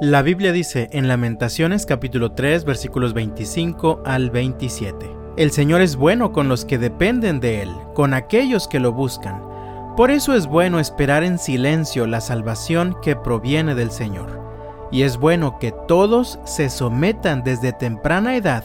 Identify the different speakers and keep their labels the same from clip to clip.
Speaker 1: La Biblia dice en Lamentaciones capítulo 3 versículos 25 al 27. El Señor es bueno con los que dependen de Él, con aquellos que lo buscan. Por eso es bueno esperar en silencio la salvación que proviene del Señor. Y es bueno que todos se sometan desde temprana edad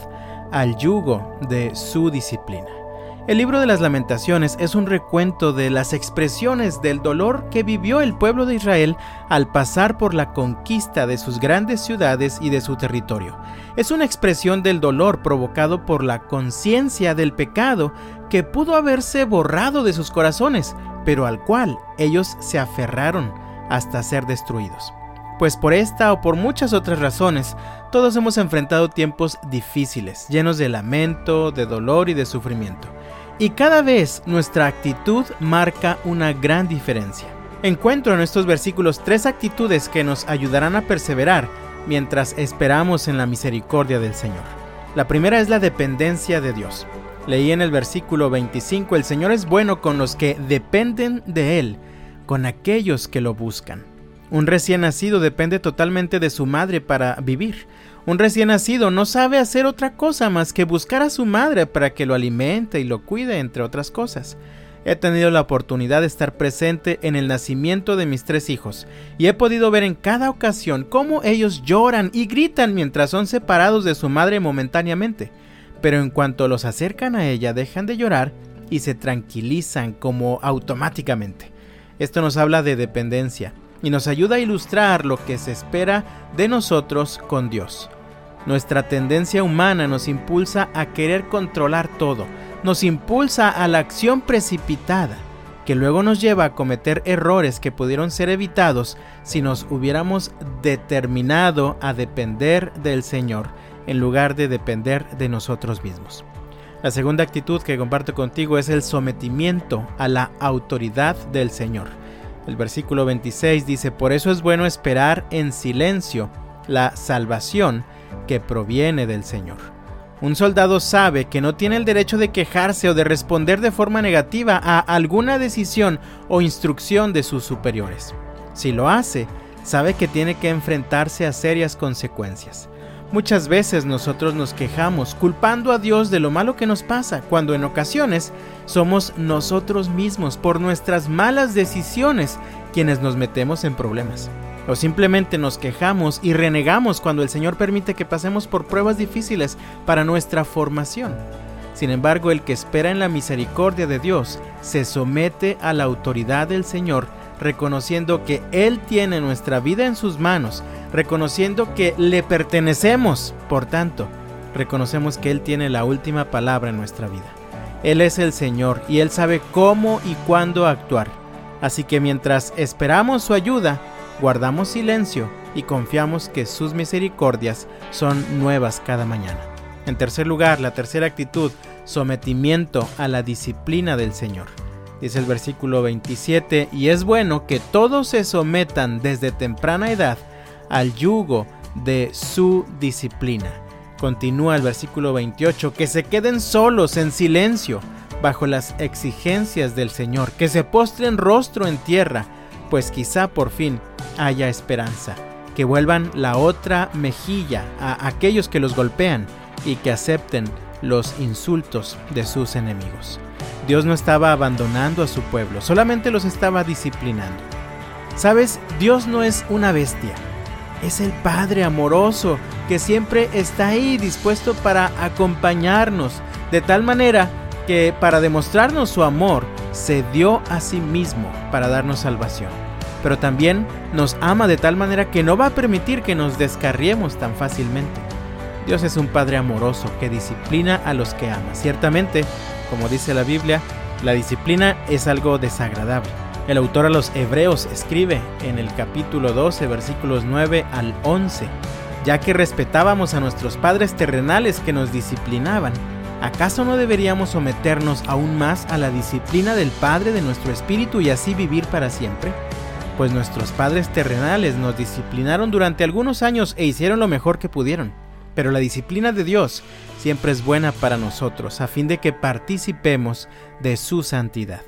Speaker 1: al yugo de su disciplina. El libro de las lamentaciones es un recuento de las expresiones del dolor que vivió el pueblo de Israel al pasar por la conquista de sus grandes ciudades y de su territorio. Es una expresión del dolor provocado por la conciencia del pecado que pudo haberse borrado de sus corazones, pero al cual ellos se aferraron hasta ser destruidos. Pues por esta o por muchas otras razones, todos hemos enfrentado tiempos difíciles, llenos de lamento, de dolor y de sufrimiento. Y cada vez nuestra actitud marca una gran diferencia. Encuentro en estos versículos tres actitudes que nos ayudarán a perseverar mientras esperamos en la misericordia del Señor. La primera es la dependencia de Dios. Leí en el versículo 25, el Señor es bueno con los que dependen de Él, con aquellos que lo buscan. Un recién nacido depende totalmente de su madre para vivir. Un recién nacido no sabe hacer otra cosa más que buscar a su madre para que lo alimente y lo cuide, entre otras cosas. He tenido la oportunidad de estar presente en el nacimiento de mis tres hijos y he podido ver en cada ocasión cómo ellos lloran y gritan mientras son separados de su madre momentáneamente. Pero en cuanto los acercan a ella dejan de llorar y se tranquilizan como automáticamente. Esto nos habla de dependencia y nos ayuda a ilustrar lo que se espera de nosotros con Dios. Nuestra tendencia humana nos impulsa a querer controlar todo, nos impulsa a la acción precipitada, que luego nos lleva a cometer errores que pudieron ser evitados si nos hubiéramos determinado a depender del Señor en lugar de depender de nosotros mismos. La segunda actitud que comparto contigo es el sometimiento a la autoridad del Señor. El versículo 26 dice, por eso es bueno esperar en silencio la salvación que proviene del Señor. Un soldado sabe que no tiene el derecho de quejarse o de responder de forma negativa a alguna decisión o instrucción de sus superiores. Si lo hace, sabe que tiene que enfrentarse a serias consecuencias. Muchas veces nosotros nos quejamos culpando a Dios de lo malo que nos pasa, cuando en ocasiones somos nosotros mismos por nuestras malas decisiones quienes nos metemos en problemas. O simplemente nos quejamos y renegamos cuando el Señor permite que pasemos por pruebas difíciles para nuestra formación. Sin embargo, el que espera en la misericordia de Dios se somete a la autoridad del Señor, reconociendo que Él tiene nuestra vida en sus manos reconociendo que le pertenecemos. Por tanto, reconocemos que Él tiene la última palabra en nuestra vida. Él es el Señor y Él sabe cómo y cuándo actuar. Así que mientras esperamos su ayuda, guardamos silencio y confiamos que sus misericordias son nuevas cada mañana. En tercer lugar, la tercera actitud, sometimiento a la disciplina del Señor. Dice el versículo 27, y es bueno que todos se sometan desde temprana edad al yugo de su disciplina. Continúa el versículo 28, que se queden solos en silencio bajo las exigencias del Señor, que se postren rostro en tierra, pues quizá por fin haya esperanza, que vuelvan la otra mejilla a aquellos que los golpean y que acepten los insultos de sus enemigos. Dios no estaba abandonando a su pueblo, solamente los estaba disciplinando. Sabes, Dios no es una bestia, es el Padre amoroso que siempre está ahí dispuesto para acompañarnos, de tal manera que para demostrarnos su amor se dio a sí mismo para darnos salvación. Pero también nos ama de tal manera que no va a permitir que nos descarriemos tan fácilmente. Dios es un Padre amoroso que disciplina a los que ama. Ciertamente, como dice la Biblia, la disciplina es algo desagradable el autor a los Hebreos escribe en el capítulo 12, versículos 9 al 11, ya que respetábamos a nuestros padres terrenales que nos disciplinaban, ¿acaso no deberíamos someternos aún más a la disciplina del Padre de nuestro espíritu y así vivir para siempre? Pues nuestros padres terrenales nos disciplinaron durante algunos años e hicieron lo mejor que pudieron. Pero la disciplina de Dios siempre es buena para nosotros, a fin de que participemos de su santidad.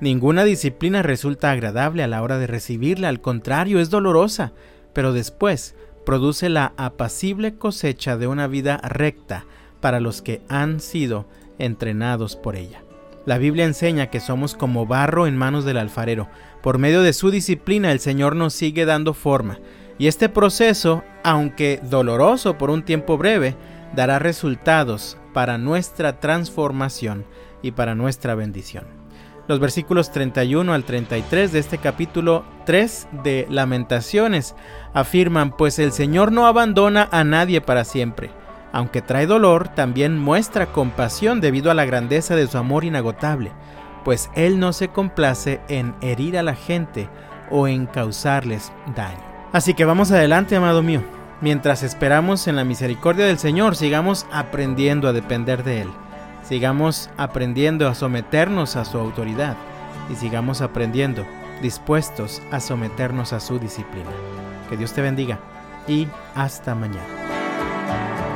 Speaker 1: Ninguna disciplina resulta agradable a la hora de recibirla, al contrario, es dolorosa, pero después produce la apacible cosecha de una vida recta para los que han sido entrenados por ella. La Biblia enseña que somos como barro en manos del alfarero. Por medio de su disciplina el Señor nos sigue dando forma. Y este proceso, aunque doloroso por un tiempo breve, dará resultados para nuestra transformación y para nuestra bendición. Los versículos 31 al 33 de este capítulo 3 de Lamentaciones afirman, pues el Señor no abandona a nadie para siempre aunque trae dolor, también muestra compasión debido a la grandeza de su amor inagotable, pues Él no se complace en herir a la gente o en causarles daño. Así que vamos adelante, amado mío. Mientras esperamos en la misericordia del Señor, sigamos aprendiendo a depender de Él. Sigamos aprendiendo a someternos a su autoridad y sigamos aprendiendo dispuestos a someternos a su disciplina. Que Dios te bendiga y hasta mañana.